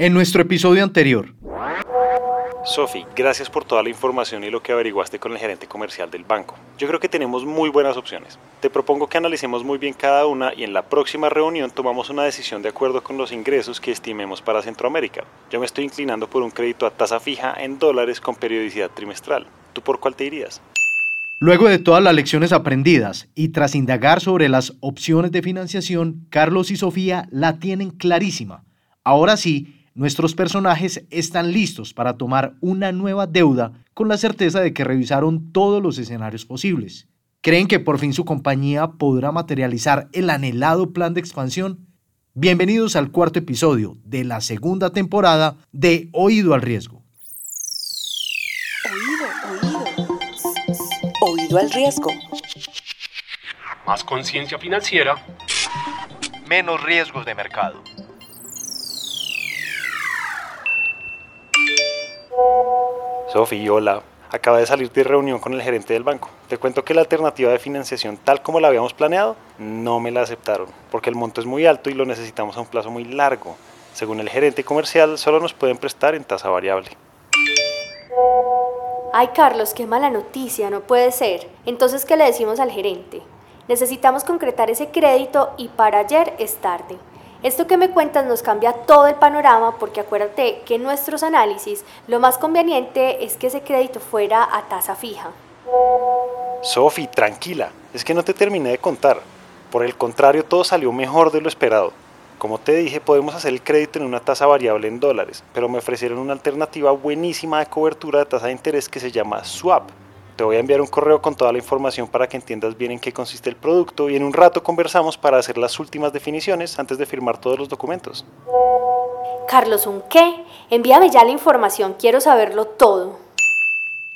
En nuestro episodio anterior. Sofi, gracias por toda la información y lo que averiguaste con el gerente comercial del banco. Yo creo que tenemos muy buenas opciones. Te propongo que analicemos muy bien cada una y en la próxima reunión tomamos una decisión de acuerdo con los ingresos que estimemos para Centroamérica. Yo me estoy inclinando por un crédito a tasa fija en dólares con periodicidad trimestral. ¿Tú por cuál te irías? Luego de todas las lecciones aprendidas y tras indagar sobre las opciones de financiación, Carlos y Sofía la tienen clarísima. Ahora sí, Nuestros personajes están listos para tomar una nueva deuda con la certeza de que revisaron todos los escenarios posibles. ¿Creen que por fin su compañía podrá materializar el anhelado plan de expansión? Bienvenidos al cuarto episodio de la segunda temporada de Oído al Riesgo. Oído, oído. Oído al riesgo. Más conciencia financiera. Menos riesgos de mercado. Sofi, hola. Acaba de salir de reunión con el gerente del banco. Te cuento que la alternativa de financiación tal como la habíamos planeado no me la aceptaron, porque el monto es muy alto y lo necesitamos a un plazo muy largo. Según el gerente comercial, solo nos pueden prestar en tasa variable. Ay, Carlos, qué mala noticia, no puede ser. Entonces, ¿qué le decimos al gerente? Necesitamos concretar ese crédito y para ayer es tarde. Esto que me cuentas nos cambia todo el panorama porque acuérdate que en nuestros análisis lo más conveniente es que ese crédito fuera a tasa fija. Sofi, tranquila, es que no te terminé de contar. Por el contrario, todo salió mejor de lo esperado. Como te dije, podemos hacer el crédito en una tasa variable en dólares, pero me ofrecieron una alternativa buenísima de cobertura de tasa de interés que se llama swap. Te voy a enviar un correo con toda la información para que entiendas bien en qué consiste el producto y en un rato conversamos para hacer las últimas definiciones antes de firmar todos los documentos. Carlos, ¿un qué? Envíame ya la información, quiero saberlo todo.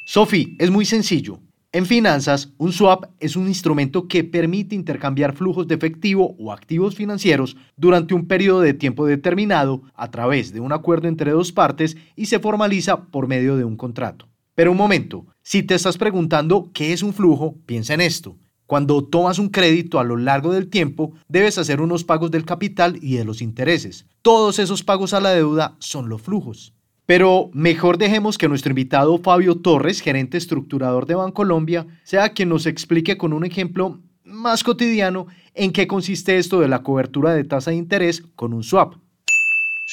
Sofi, es muy sencillo. En finanzas, un swap es un instrumento que permite intercambiar flujos de efectivo o activos financieros durante un periodo de tiempo determinado a través de un acuerdo entre dos partes y se formaliza por medio de un contrato. Pero un momento, si te estás preguntando qué es un flujo, piensa en esto. Cuando tomas un crédito a lo largo del tiempo, debes hacer unos pagos del capital y de los intereses. Todos esos pagos a la deuda son los flujos. Pero mejor dejemos que nuestro invitado Fabio Torres, gerente estructurador de Bancolombia, sea quien nos explique con un ejemplo más cotidiano en qué consiste esto de la cobertura de tasa de interés con un swap.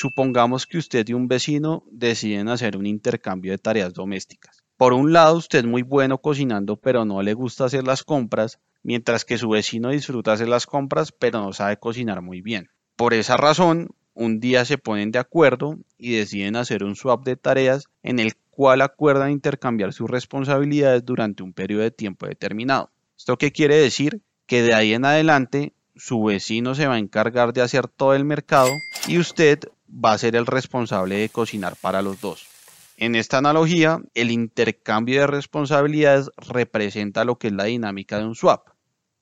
Supongamos que usted y un vecino deciden hacer un intercambio de tareas domésticas. Por un lado, usted es muy bueno cocinando, pero no le gusta hacer las compras, mientras que su vecino disfruta hacer las compras, pero no sabe cocinar muy bien. Por esa razón, un día se ponen de acuerdo y deciden hacer un swap de tareas en el cual acuerdan intercambiar sus responsabilidades durante un periodo de tiempo determinado. ¿Esto qué quiere decir? Que de ahí en adelante su vecino se va a encargar de hacer todo el mercado y usted va a ser el responsable de cocinar para los dos. En esta analogía, el intercambio de responsabilidades representa lo que es la dinámica de un swap.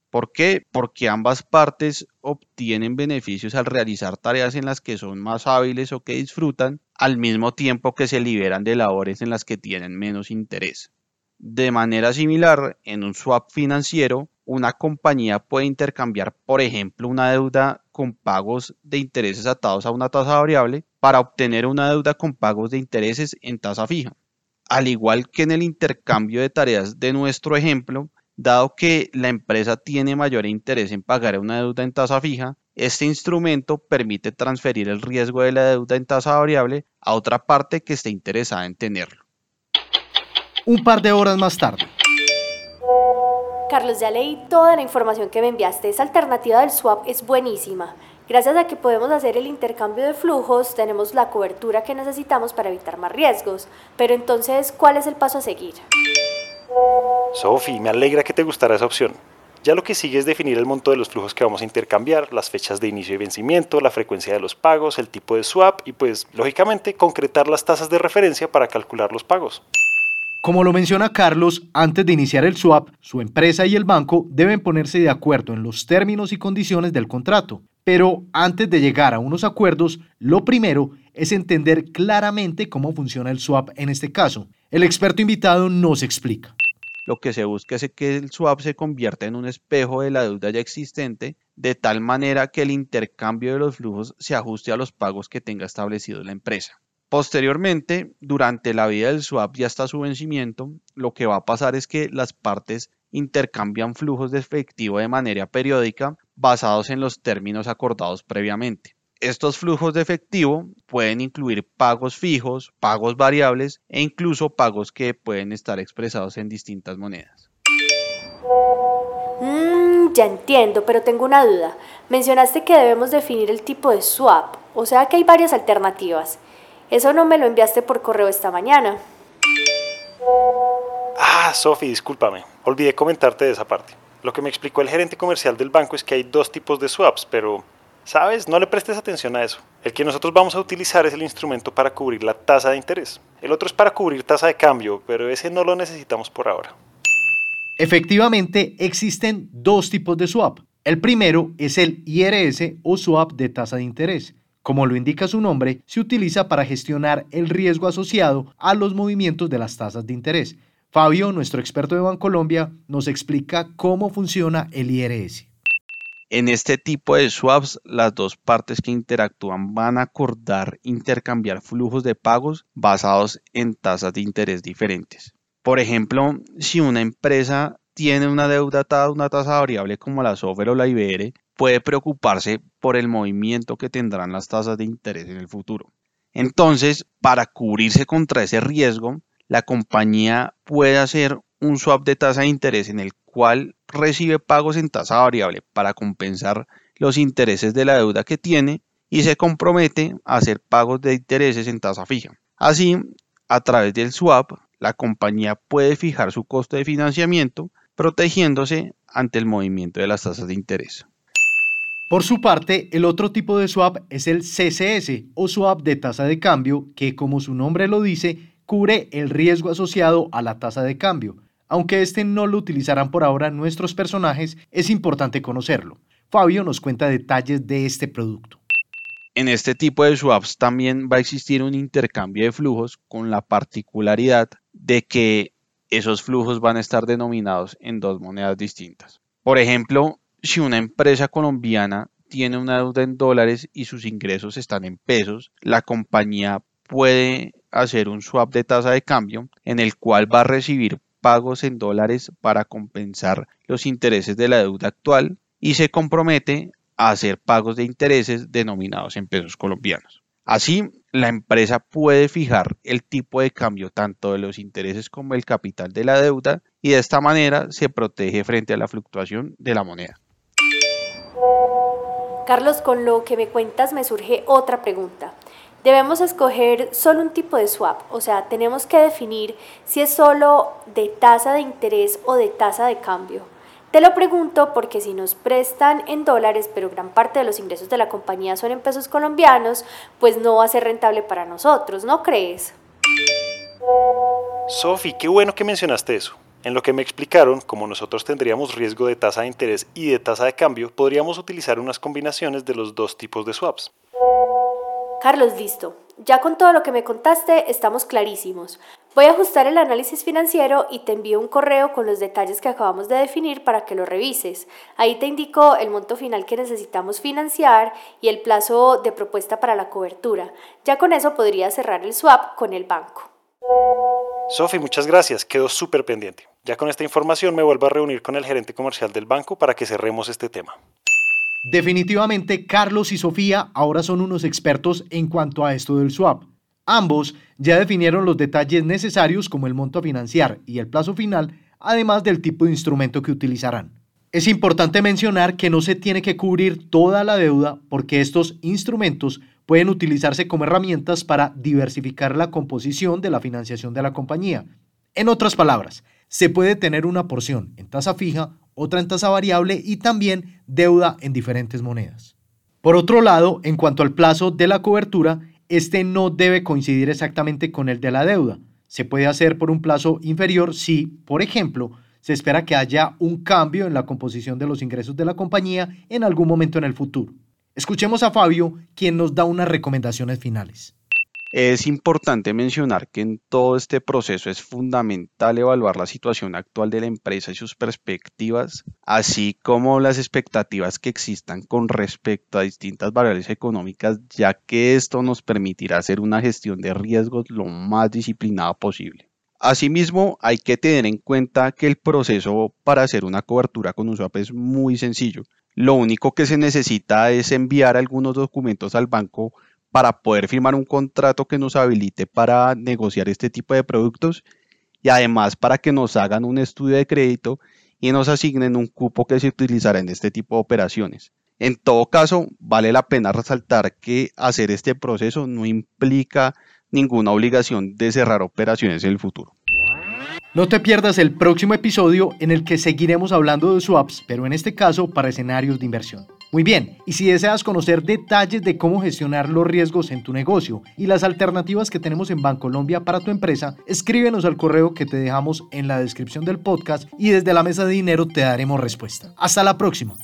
¿Por qué? Porque ambas partes obtienen beneficios al realizar tareas en las que son más hábiles o que disfrutan, al mismo tiempo que se liberan de labores en las que tienen menos interés. De manera similar, en un swap financiero, una compañía puede intercambiar, por ejemplo, una deuda con pagos de intereses atados a una tasa variable para obtener una deuda con pagos de intereses en tasa fija. Al igual que en el intercambio de tareas de nuestro ejemplo, dado que la empresa tiene mayor interés en pagar una deuda en tasa fija, este instrumento permite transferir el riesgo de la deuda en tasa variable a otra parte que esté interesada en tenerlo. Un par de horas más tarde. Carlos, ya leí toda la información que me enviaste. Esa alternativa del swap es buenísima. Gracias a que podemos hacer el intercambio de flujos, tenemos la cobertura que necesitamos para evitar más riesgos. Pero entonces, ¿cuál es el paso a seguir? Sofi, me alegra que te gustara esa opción. Ya lo que sigue es definir el monto de los flujos que vamos a intercambiar, las fechas de inicio y vencimiento, la frecuencia de los pagos, el tipo de swap y pues, lógicamente, concretar las tasas de referencia para calcular los pagos. Como lo menciona Carlos, antes de iniciar el swap, su empresa y el banco deben ponerse de acuerdo en los términos y condiciones del contrato. Pero antes de llegar a unos acuerdos, lo primero es entender claramente cómo funciona el swap en este caso. El experto invitado nos explica. lo que se busca es que el swap se convierta en un espejo de la deuda ya existente, de tal manera que el intercambio de los flujos se ajuste a los pagos que tenga establecido la empresa. Posteriormente, durante la vida del swap y hasta su vencimiento, lo que va a pasar es que las partes intercambian flujos de efectivo de manera periódica basados en los términos acordados previamente. Estos flujos de efectivo pueden incluir pagos fijos, pagos variables e incluso pagos que pueden estar expresados en distintas monedas. Mm, ya entiendo, pero tengo una duda. Mencionaste que debemos definir el tipo de swap, o sea que hay varias alternativas. Eso no me lo enviaste por correo esta mañana. Ah, Sofi, discúlpame. Olvidé comentarte de esa parte. Lo que me explicó el gerente comercial del banco es que hay dos tipos de swaps, pero, ¿sabes? No le prestes atención a eso. El que nosotros vamos a utilizar es el instrumento para cubrir la tasa de interés. El otro es para cubrir tasa de cambio, pero ese no lo necesitamos por ahora. Efectivamente, existen dos tipos de swap. El primero es el IRS o swap de tasa de interés. Como lo indica su nombre, se utiliza para gestionar el riesgo asociado a los movimientos de las tasas de interés. Fabio, nuestro experto de Bancolombia, nos explica cómo funciona el IRS. En este tipo de swaps, las dos partes que interactúan van a acordar intercambiar flujos de pagos basados en tasas de interés diferentes. Por ejemplo, si una empresa tiene una deuda atada a una tasa variable como la SOFR o la IBR, puede preocuparse por el movimiento que tendrán las tasas de interés en el futuro. Entonces, para cubrirse contra ese riesgo, la compañía puede hacer un swap de tasa de interés en el cual recibe pagos en tasa variable para compensar los intereses de la deuda que tiene y se compromete a hacer pagos de intereses en tasa fija. Así, a través del swap, la compañía puede fijar su costo de financiamiento protegiéndose ante el movimiento de las tasas de interés. Por su parte, el otro tipo de swap es el CCS o swap de tasa de cambio, que como su nombre lo dice, cubre el riesgo asociado a la tasa de cambio. Aunque este no lo utilizarán por ahora nuestros personajes, es importante conocerlo. Fabio nos cuenta detalles de este producto. En este tipo de swaps también va a existir un intercambio de flujos con la particularidad de que esos flujos van a estar denominados en dos monedas distintas. Por ejemplo, si una empresa colombiana tiene una deuda en dólares y sus ingresos están en pesos, la compañía puede hacer un swap de tasa de cambio en el cual va a recibir pagos en dólares para compensar los intereses de la deuda actual y se compromete a hacer pagos de intereses denominados en pesos colombianos. Así, la empresa puede fijar el tipo de cambio tanto de los intereses como el capital de la deuda y de esta manera se protege frente a la fluctuación de la moneda. Carlos, con lo que me cuentas me surge otra pregunta. Debemos escoger solo un tipo de swap, o sea, tenemos que definir si es solo de tasa de interés o de tasa de cambio. Te lo pregunto porque si nos prestan en dólares, pero gran parte de los ingresos de la compañía son en pesos colombianos, pues no va a ser rentable para nosotros, ¿no crees? Sofi, qué bueno que mencionaste eso. En lo que me explicaron, como nosotros tendríamos riesgo de tasa de interés y de tasa de cambio, podríamos utilizar unas combinaciones de los dos tipos de swaps. Carlos, listo. Ya con todo lo que me contaste estamos clarísimos. Voy a ajustar el análisis financiero y te envío un correo con los detalles que acabamos de definir para que lo revises. Ahí te indico el monto final que necesitamos financiar y el plazo de propuesta para la cobertura. Ya con eso podría cerrar el swap con el banco. Sofi, muchas gracias. Quedo súper pendiente. Ya con esta información me vuelvo a reunir con el gerente comercial del banco para que cerremos este tema. Definitivamente Carlos y Sofía ahora son unos expertos en cuanto a esto del swap. Ambos ya definieron los detalles necesarios como el monto a financiar y el plazo final, además del tipo de instrumento que utilizarán. Es importante mencionar que no se tiene que cubrir toda la deuda porque estos instrumentos pueden utilizarse como herramientas para diversificar la composición de la financiación de la compañía. En otras palabras, se puede tener una porción en tasa fija, otra en tasa variable y también deuda en diferentes monedas. Por otro lado, en cuanto al plazo de la cobertura, este no debe coincidir exactamente con el de la deuda. Se puede hacer por un plazo inferior si, por ejemplo, se espera que haya un cambio en la composición de los ingresos de la compañía en algún momento en el futuro. Escuchemos a Fabio, quien nos da unas recomendaciones finales. Es importante mencionar que en todo este proceso es fundamental evaluar la situación actual de la empresa y sus perspectivas, así como las expectativas que existan con respecto a distintas variables económicas, ya que esto nos permitirá hacer una gestión de riesgos lo más disciplinada posible. Asimismo, hay que tener en cuenta que el proceso para hacer una cobertura con un swap es muy sencillo. Lo único que se necesita es enviar algunos documentos al banco para poder firmar un contrato que nos habilite para negociar este tipo de productos y además para que nos hagan un estudio de crédito y nos asignen un cupo que se utilizará en este tipo de operaciones. En todo caso, vale la pena resaltar que hacer este proceso no implica ninguna obligación de cerrar operaciones en el futuro. No te pierdas el próximo episodio en el que seguiremos hablando de swaps, pero en este caso para escenarios de inversión. Muy bien, y si deseas conocer detalles de cómo gestionar los riesgos en tu negocio y las alternativas que tenemos en Bancolombia para tu empresa, escríbenos al correo que te dejamos en la descripción del podcast y desde la mesa de dinero te daremos respuesta. Hasta la próxima.